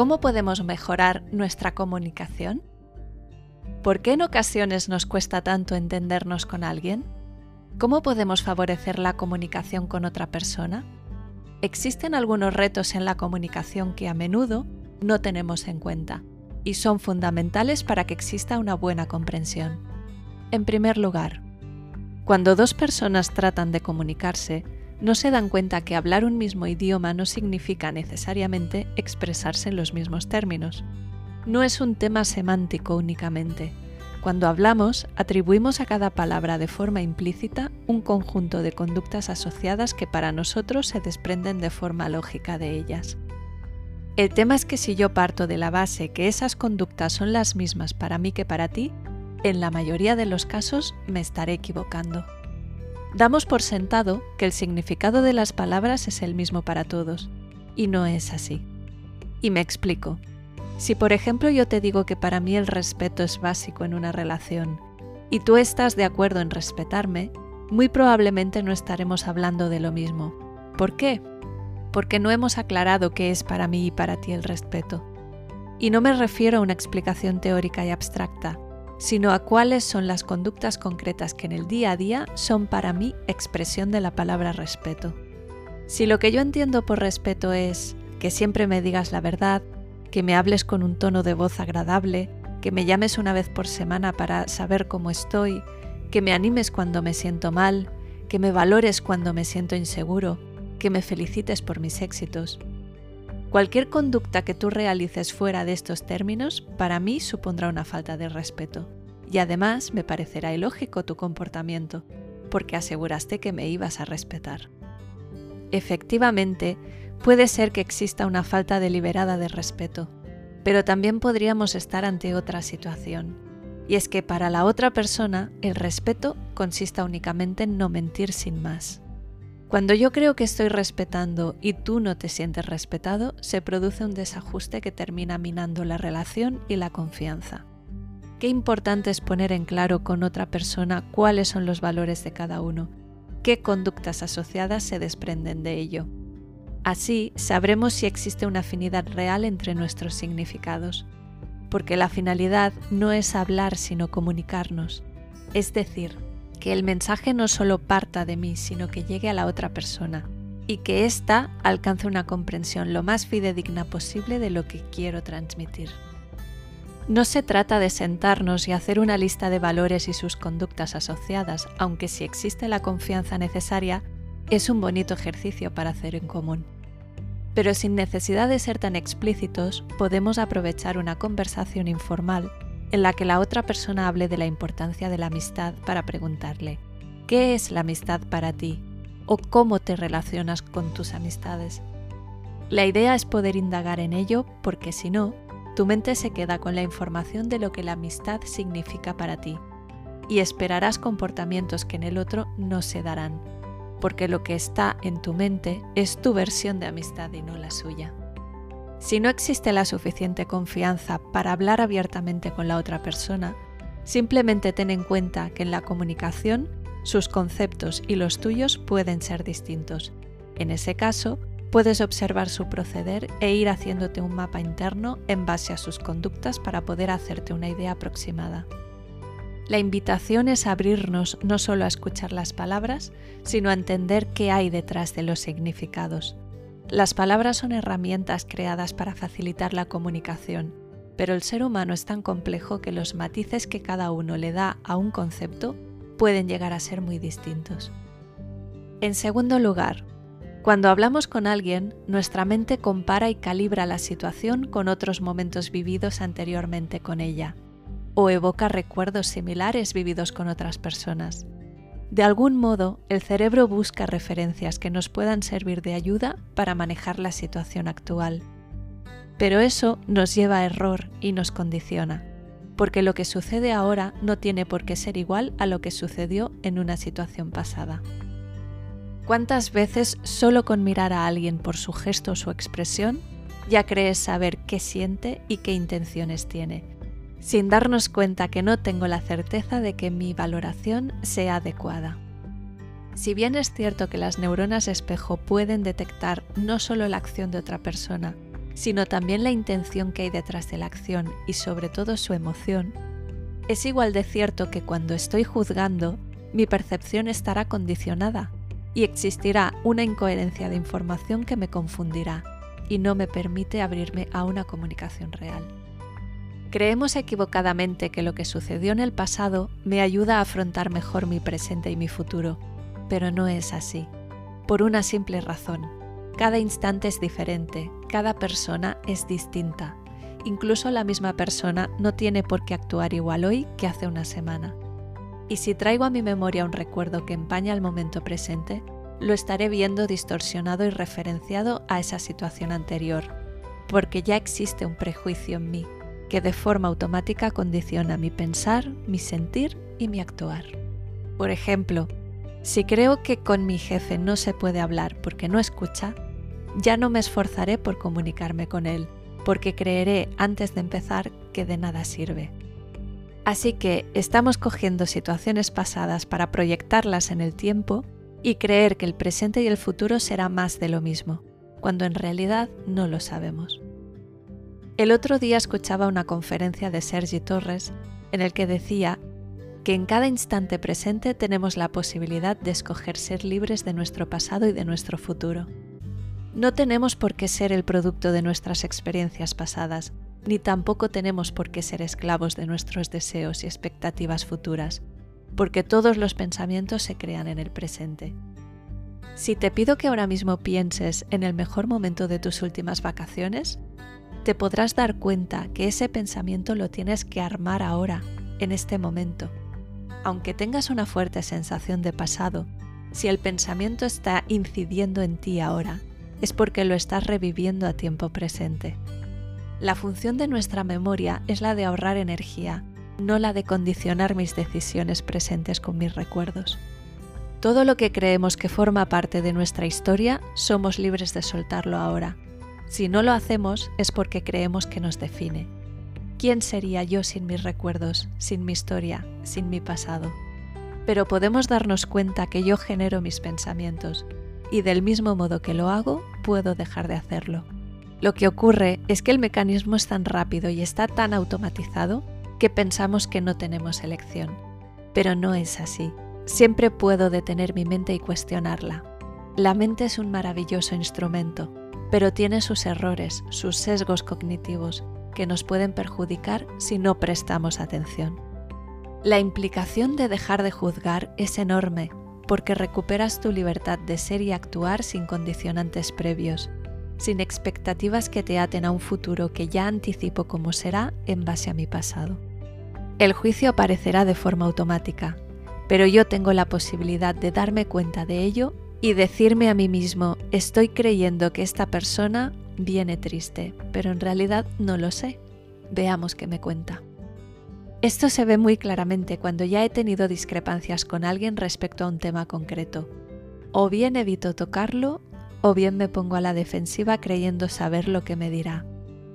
¿Cómo podemos mejorar nuestra comunicación? ¿Por qué en ocasiones nos cuesta tanto entendernos con alguien? ¿Cómo podemos favorecer la comunicación con otra persona? Existen algunos retos en la comunicación que a menudo no tenemos en cuenta y son fundamentales para que exista una buena comprensión. En primer lugar, cuando dos personas tratan de comunicarse, no se dan cuenta que hablar un mismo idioma no significa necesariamente expresarse en los mismos términos. No es un tema semántico únicamente. Cuando hablamos, atribuimos a cada palabra de forma implícita un conjunto de conductas asociadas que para nosotros se desprenden de forma lógica de ellas. El tema es que si yo parto de la base que esas conductas son las mismas para mí que para ti, en la mayoría de los casos me estaré equivocando. Damos por sentado que el significado de las palabras es el mismo para todos, y no es así. Y me explico. Si por ejemplo yo te digo que para mí el respeto es básico en una relación, y tú estás de acuerdo en respetarme, muy probablemente no estaremos hablando de lo mismo. ¿Por qué? Porque no hemos aclarado qué es para mí y para ti el respeto. Y no me refiero a una explicación teórica y abstracta, sino a cuáles son las conductas concretas que en el día a día son para mí expresión de la palabra respeto. Si lo que yo entiendo por respeto es que siempre me digas la verdad, que me hables con un tono de voz agradable, que me llames una vez por semana para saber cómo estoy, que me animes cuando me siento mal, que me valores cuando me siento inseguro, que me felicites por mis éxitos. Cualquier conducta que tú realices fuera de estos términos para mí supondrá una falta de respeto. Y además me parecerá ilógico tu comportamiento, porque aseguraste que me ibas a respetar. Efectivamente, puede ser que exista una falta deliberada de respeto, pero también podríamos estar ante otra situación. Y es que para la otra persona el respeto consista únicamente en no mentir sin más. Cuando yo creo que estoy respetando y tú no te sientes respetado, se produce un desajuste que termina minando la relación y la confianza. Qué importante es poner en claro con otra persona cuáles son los valores de cada uno, qué conductas asociadas se desprenden de ello. Así sabremos si existe una afinidad real entre nuestros significados, porque la finalidad no es hablar sino comunicarnos, es decir, que el mensaje no solo parta de mí, sino que llegue a la otra persona y que ésta alcance una comprensión lo más fidedigna posible de lo que quiero transmitir. No se trata de sentarnos y hacer una lista de valores y sus conductas asociadas, aunque si existe la confianza necesaria, es un bonito ejercicio para hacer en común. Pero sin necesidad de ser tan explícitos, podemos aprovechar una conversación informal en la que la otra persona hable de la importancia de la amistad para preguntarle, ¿qué es la amistad para ti? ¿O cómo te relacionas con tus amistades? La idea es poder indagar en ello porque si no, tu mente se queda con la información de lo que la amistad significa para ti y esperarás comportamientos que en el otro no se darán, porque lo que está en tu mente es tu versión de amistad y no la suya. Si no existe la suficiente confianza para hablar abiertamente con la otra persona, simplemente ten en cuenta que en la comunicación sus conceptos y los tuyos pueden ser distintos. En ese caso, puedes observar su proceder e ir haciéndote un mapa interno en base a sus conductas para poder hacerte una idea aproximada. La invitación es abrirnos no solo a escuchar las palabras, sino a entender qué hay detrás de los significados. Las palabras son herramientas creadas para facilitar la comunicación, pero el ser humano es tan complejo que los matices que cada uno le da a un concepto pueden llegar a ser muy distintos. En segundo lugar, cuando hablamos con alguien, nuestra mente compara y calibra la situación con otros momentos vividos anteriormente con ella, o evoca recuerdos similares vividos con otras personas. De algún modo, el cerebro busca referencias que nos puedan servir de ayuda para manejar la situación actual. Pero eso nos lleva a error y nos condiciona, porque lo que sucede ahora no tiene por qué ser igual a lo que sucedió en una situación pasada. ¿Cuántas veces solo con mirar a alguien por su gesto o su expresión ya crees saber qué siente y qué intenciones tiene? Sin darnos cuenta que no tengo la certeza de que mi valoración sea adecuada. Si bien es cierto que las neuronas espejo pueden detectar no solo la acción de otra persona, sino también la intención que hay detrás de la acción y sobre todo su emoción, es igual de cierto que cuando estoy juzgando, mi percepción estará condicionada y existirá una incoherencia de información que me confundirá y no me permite abrirme a una comunicación real. Creemos equivocadamente que lo que sucedió en el pasado me ayuda a afrontar mejor mi presente y mi futuro, pero no es así, por una simple razón. Cada instante es diferente, cada persona es distinta. Incluso la misma persona no tiene por qué actuar igual hoy que hace una semana. Y si traigo a mi memoria un recuerdo que empaña el momento presente, lo estaré viendo distorsionado y referenciado a esa situación anterior, porque ya existe un prejuicio en mí que de forma automática condiciona mi pensar, mi sentir y mi actuar. Por ejemplo, si creo que con mi jefe no se puede hablar porque no escucha, ya no me esforzaré por comunicarme con él, porque creeré antes de empezar que de nada sirve. Así que estamos cogiendo situaciones pasadas para proyectarlas en el tiempo y creer que el presente y el futuro será más de lo mismo, cuando en realidad no lo sabemos. El otro día escuchaba una conferencia de Sergi Torres en el que decía que en cada instante presente tenemos la posibilidad de escoger ser libres de nuestro pasado y de nuestro futuro. No tenemos por qué ser el producto de nuestras experiencias pasadas, ni tampoco tenemos por qué ser esclavos de nuestros deseos y expectativas futuras, porque todos los pensamientos se crean en el presente. Si te pido que ahora mismo pienses en el mejor momento de tus últimas vacaciones, te podrás dar cuenta que ese pensamiento lo tienes que armar ahora, en este momento. Aunque tengas una fuerte sensación de pasado, si el pensamiento está incidiendo en ti ahora, es porque lo estás reviviendo a tiempo presente. La función de nuestra memoria es la de ahorrar energía, no la de condicionar mis decisiones presentes con mis recuerdos. Todo lo que creemos que forma parte de nuestra historia, somos libres de soltarlo ahora. Si no lo hacemos es porque creemos que nos define. ¿Quién sería yo sin mis recuerdos, sin mi historia, sin mi pasado? Pero podemos darnos cuenta que yo genero mis pensamientos y del mismo modo que lo hago, puedo dejar de hacerlo. Lo que ocurre es que el mecanismo es tan rápido y está tan automatizado que pensamos que no tenemos elección. Pero no es así. Siempre puedo detener mi mente y cuestionarla. La mente es un maravilloso instrumento, pero tiene sus errores, sus sesgos cognitivos, que nos pueden perjudicar si no prestamos atención. La implicación de dejar de juzgar es enorme porque recuperas tu libertad de ser y actuar sin condicionantes previos, sin expectativas que te aten a un futuro que ya anticipo cómo será en base a mi pasado. El juicio aparecerá de forma automática, pero yo tengo la posibilidad de darme cuenta de ello y decirme a mí mismo, estoy creyendo que esta persona viene triste, pero en realidad no lo sé. Veamos qué me cuenta. Esto se ve muy claramente cuando ya he tenido discrepancias con alguien respecto a un tema concreto. O bien evito tocarlo, o bien me pongo a la defensiva creyendo saber lo que me dirá.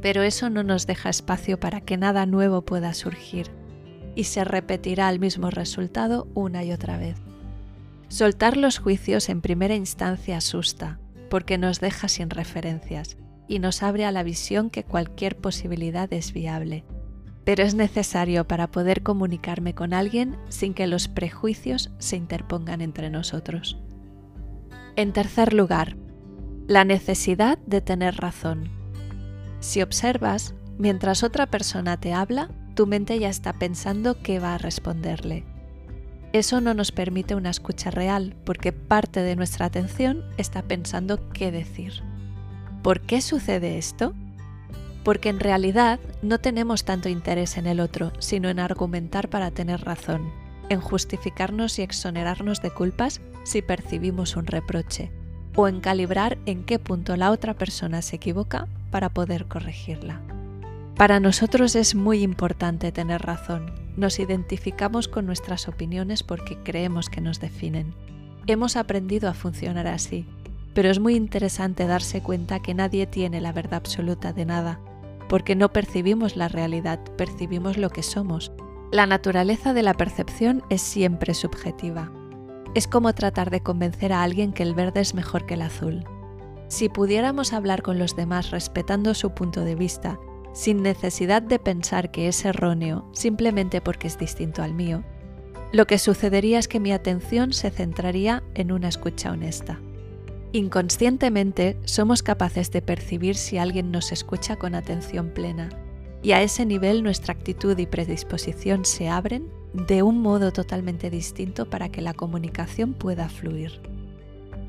Pero eso no nos deja espacio para que nada nuevo pueda surgir, y se repetirá el mismo resultado una y otra vez. Soltar los juicios en primera instancia asusta, porque nos deja sin referencias y nos abre a la visión que cualquier posibilidad es viable pero es necesario para poder comunicarme con alguien sin que los prejuicios se interpongan entre nosotros. En tercer lugar, la necesidad de tener razón. Si observas, mientras otra persona te habla, tu mente ya está pensando qué va a responderle. Eso no nos permite una escucha real porque parte de nuestra atención está pensando qué decir. ¿Por qué sucede esto? porque en realidad no tenemos tanto interés en el otro, sino en argumentar para tener razón, en justificarnos y exonerarnos de culpas si percibimos un reproche, o en calibrar en qué punto la otra persona se equivoca para poder corregirla. Para nosotros es muy importante tener razón, nos identificamos con nuestras opiniones porque creemos que nos definen. Hemos aprendido a funcionar así, pero es muy interesante darse cuenta que nadie tiene la verdad absoluta de nada porque no percibimos la realidad, percibimos lo que somos. La naturaleza de la percepción es siempre subjetiva. Es como tratar de convencer a alguien que el verde es mejor que el azul. Si pudiéramos hablar con los demás respetando su punto de vista, sin necesidad de pensar que es erróneo simplemente porque es distinto al mío, lo que sucedería es que mi atención se centraría en una escucha honesta. Inconscientemente somos capaces de percibir si alguien nos escucha con atención plena, y a ese nivel nuestra actitud y predisposición se abren de un modo totalmente distinto para que la comunicación pueda fluir.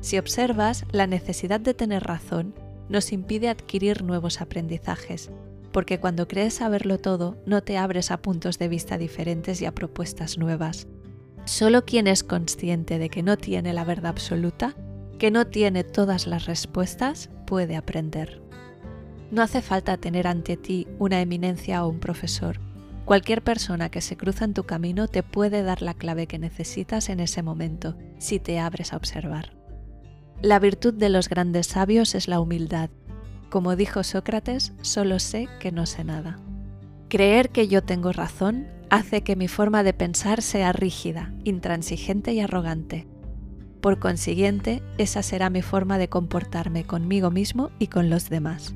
Si observas, la necesidad de tener razón nos impide adquirir nuevos aprendizajes, porque cuando crees saberlo todo no te abres a puntos de vista diferentes y a propuestas nuevas. Solo quien es consciente de que no tiene la verdad absoluta, que no tiene todas las respuestas, puede aprender. No hace falta tener ante ti una eminencia o un profesor. Cualquier persona que se cruza en tu camino te puede dar la clave que necesitas en ese momento, si te abres a observar. La virtud de los grandes sabios es la humildad. Como dijo Sócrates, solo sé que no sé nada. Creer que yo tengo razón hace que mi forma de pensar sea rígida, intransigente y arrogante. Por consiguiente, esa será mi forma de comportarme conmigo mismo y con los demás.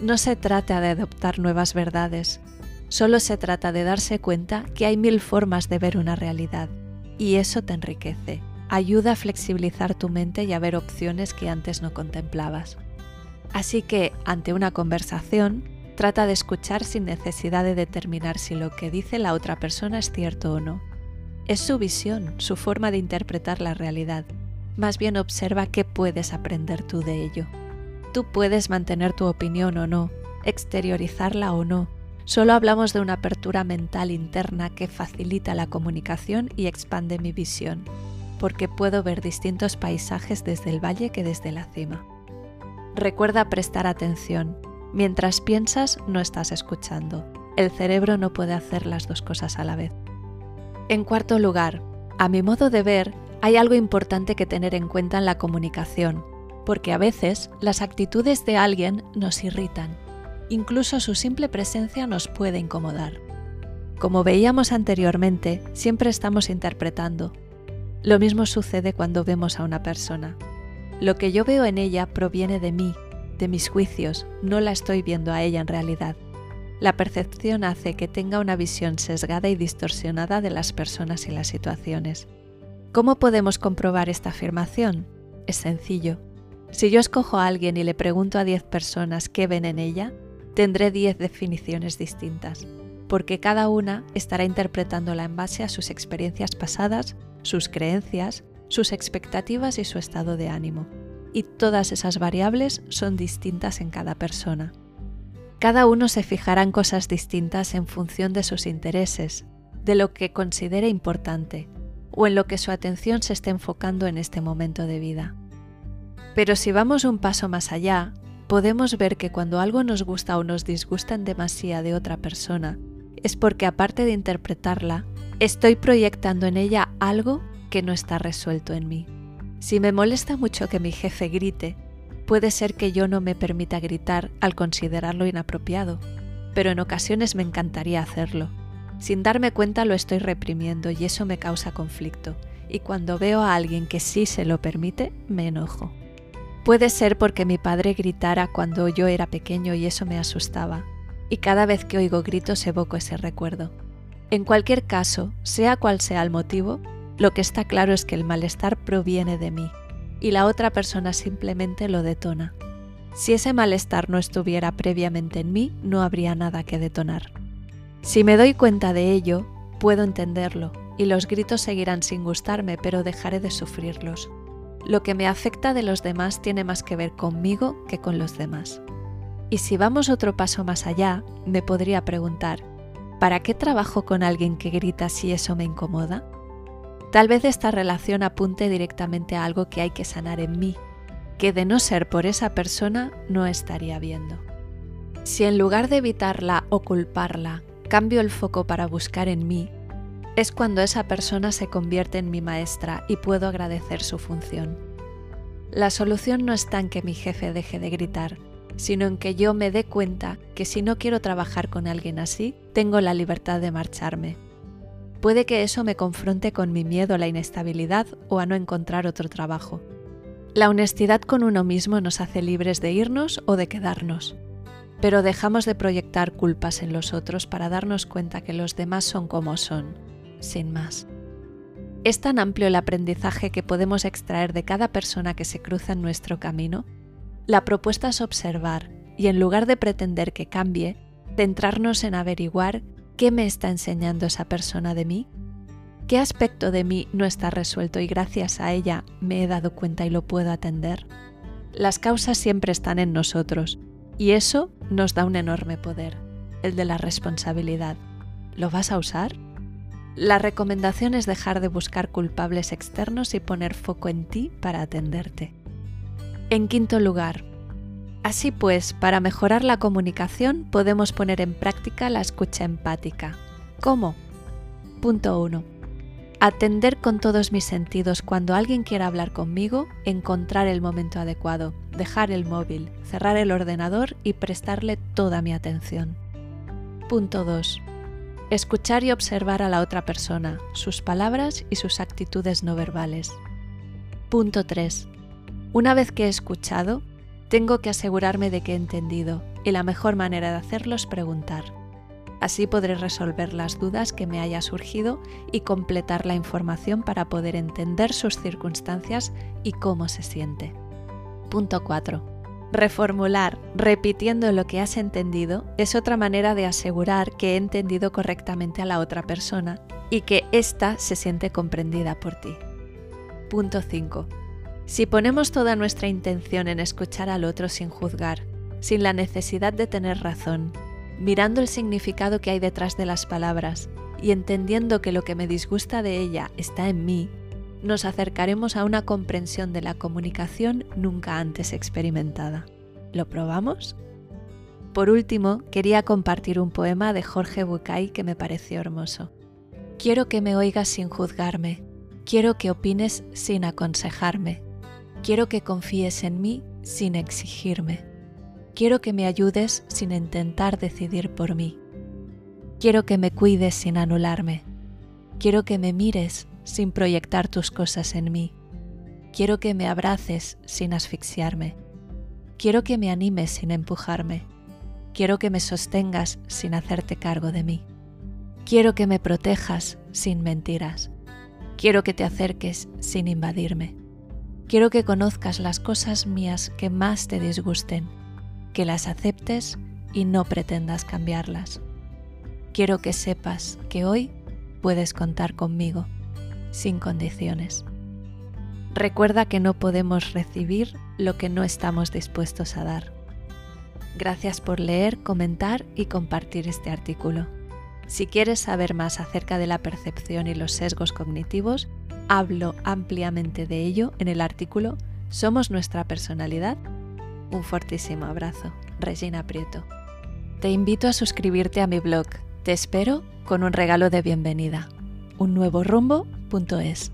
No se trata de adoptar nuevas verdades, solo se trata de darse cuenta que hay mil formas de ver una realidad, y eso te enriquece ayuda a flexibilizar tu mente y a ver opciones que antes no contemplabas. Así que, ante una conversación, trata de escuchar sin necesidad de determinar si lo que dice la otra persona es cierto o no. Es su visión, su forma de interpretar la realidad. Más bien observa qué puedes aprender tú de ello. Tú puedes mantener tu opinión o no, exteriorizarla o no. Solo hablamos de una apertura mental interna que facilita la comunicación y expande mi visión porque puedo ver distintos paisajes desde el valle que desde la cima. Recuerda prestar atención. Mientras piensas, no estás escuchando. El cerebro no puede hacer las dos cosas a la vez. En cuarto lugar, a mi modo de ver, hay algo importante que tener en cuenta en la comunicación, porque a veces las actitudes de alguien nos irritan. Incluso su simple presencia nos puede incomodar. Como veíamos anteriormente, siempre estamos interpretando, lo mismo sucede cuando vemos a una persona. Lo que yo veo en ella proviene de mí, de mis juicios, no la estoy viendo a ella en realidad. La percepción hace que tenga una visión sesgada y distorsionada de las personas y las situaciones. ¿Cómo podemos comprobar esta afirmación? Es sencillo. Si yo escojo a alguien y le pregunto a 10 personas qué ven en ella, tendré 10 definiciones distintas, porque cada una estará interpretándola en base a sus experiencias pasadas sus creencias, sus expectativas y su estado de ánimo. Y todas esas variables son distintas en cada persona. Cada uno se fijará en cosas distintas en función de sus intereses, de lo que considere importante o en lo que su atención se esté enfocando en este momento de vida. Pero si vamos un paso más allá, podemos ver que cuando algo nos gusta o nos disgusta en demasía de otra persona, es porque aparte de interpretarla, estoy proyectando en ella algo que no está resuelto en mí. Si me molesta mucho que mi jefe grite, puede ser que yo no me permita gritar al considerarlo inapropiado, pero en ocasiones me encantaría hacerlo. Sin darme cuenta lo estoy reprimiendo y eso me causa conflicto, y cuando veo a alguien que sí se lo permite, me enojo. Puede ser porque mi padre gritara cuando yo era pequeño y eso me asustaba, y cada vez que oigo gritos evoco ese recuerdo. En cualquier caso, sea cual sea el motivo, lo que está claro es que el malestar proviene de mí y la otra persona simplemente lo detona. Si ese malestar no estuviera previamente en mí, no habría nada que detonar. Si me doy cuenta de ello, puedo entenderlo y los gritos seguirán sin gustarme, pero dejaré de sufrirlos. Lo que me afecta de los demás tiene más que ver conmigo que con los demás. Y si vamos otro paso más allá, me podría preguntar, ¿Para qué trabajo con alguien que grita si eso me incomoda? Tal vez esta relación apunte directamente a algo que hay que sanar en mí, que de no ser por esa persona no estaría viendo. Si en lugar de evitarla o culparla, cambio el foco para buscar en mí, es cuando esa persona se convierte en mi maestra y puedo agradecer su función. La solución no está en que mi jefe deje de gritar, sino en que yo me dé cuenta que si no quiero trabajar con alguien así, tengo la libertad de marcharme. Puede que eso me confronte con mi miedo a la inestabilidad o a no encontrar otro trabajo. La honestidad con uno mismo nos hace libres de irnos o de quedarnos, pero dejamos de proyectar culpas en los otros para darnos cuenta que los demás son como son, sin más. Es tan amplio el aprendizaje que podemos extraer de cada persona que se cruza en nuestro camino. La propuesta es observar y en lugar de pretender que cambie, centrarnos en averiguar qué me está enseñando esa persona de mí ¿Qué aspecto de mí no está resuelto y gracias a ella me he dado cuenta y lo puedo atender? Las causas siempre están en nosotros y eso nos da un enorme poder, el de la responsabilidad. ¿Lo vas a usar? La recomendación es dejar de buscar culpables externos y poner foco en ti para atenderte. En quinto lugar, así pues, para mejorar la comunicación podemos poner en práctica la escucha empática. ¿Cómo? Punto 1 Atender con todos mis sentidos cuando alguien quiera hablar conmigo, encontrar el momento adecuado, dejar el móvil, cerrar el ordenador y prestarle toda mi atención. Punto 2. Escuchar y observar a la otra persona, sus palabras y sus actitudes no verbales. Punto 3. Una vez que he escuchado, tengo que asegurarme de que he entendido y la mejor manera de hacerlo es preguntar. Así podré resolver las dudas que me haya surgido y completar la información para poder entender sus circunstancias y cómo se siente. Punto 4. Reformular, repitiendo lo que has entendido, es otra manera de asegurar que he entendido correctamente a la otra persona y que ésta se siente comprendida por ti. Punto 5. Si ponemos toda nuestra intención en escuchar al otro sin juzgar, sin la necesidad de tener razón, mirando el significado que hay detrás de las palabras y entendiendo que lo que me disgusta de ella está en mí, nos acercaremos a una comprensión de la comunicación nunca antes experimentada. ¿Lo probamos? Por último, quería compartir un poema de Jorge Bucay que me pareció hermoso. Quiero que me oigas sin juzgarme, quiero que opines sin aconsejarme, quiero que confíes en mí sin exigirme Quiero que me ayudes sin intentar decidir por mí. Quiero que me cuides sin anularme. Quiero que me mires sin proyectar tus cosas en mí. Quiero que me abraces sin asfixiarme. Quiero que me animes sin empujarme. Quiero que me sostengas sin hacerte cargo de mí. Quiero que me protejas sin mentiras. Quiero que te acerques sin invadirme. Quiero que conozcas las cosas mías que más te disgusten que las aceptes y no pretendas cambiarlas. Quiero que sepas que hoy puedes contar conmigo, sin condiciones. Recuerda que no podemos recibir lo que no estamos dispuestos a dar. Gracias por leer, comentar y compartir este artículo. Si quieres saber más acerca de la percepción y los sesgos cognitivos, hablo ampliamente de ello en el artículo ¿Somos nuestra personalidad? Un fortísimo abrazo, Regina Prieto. Te invito a suscribirte a mi blog. Te espero con un regalo de bienvenida. Un nuevo rumbo.es.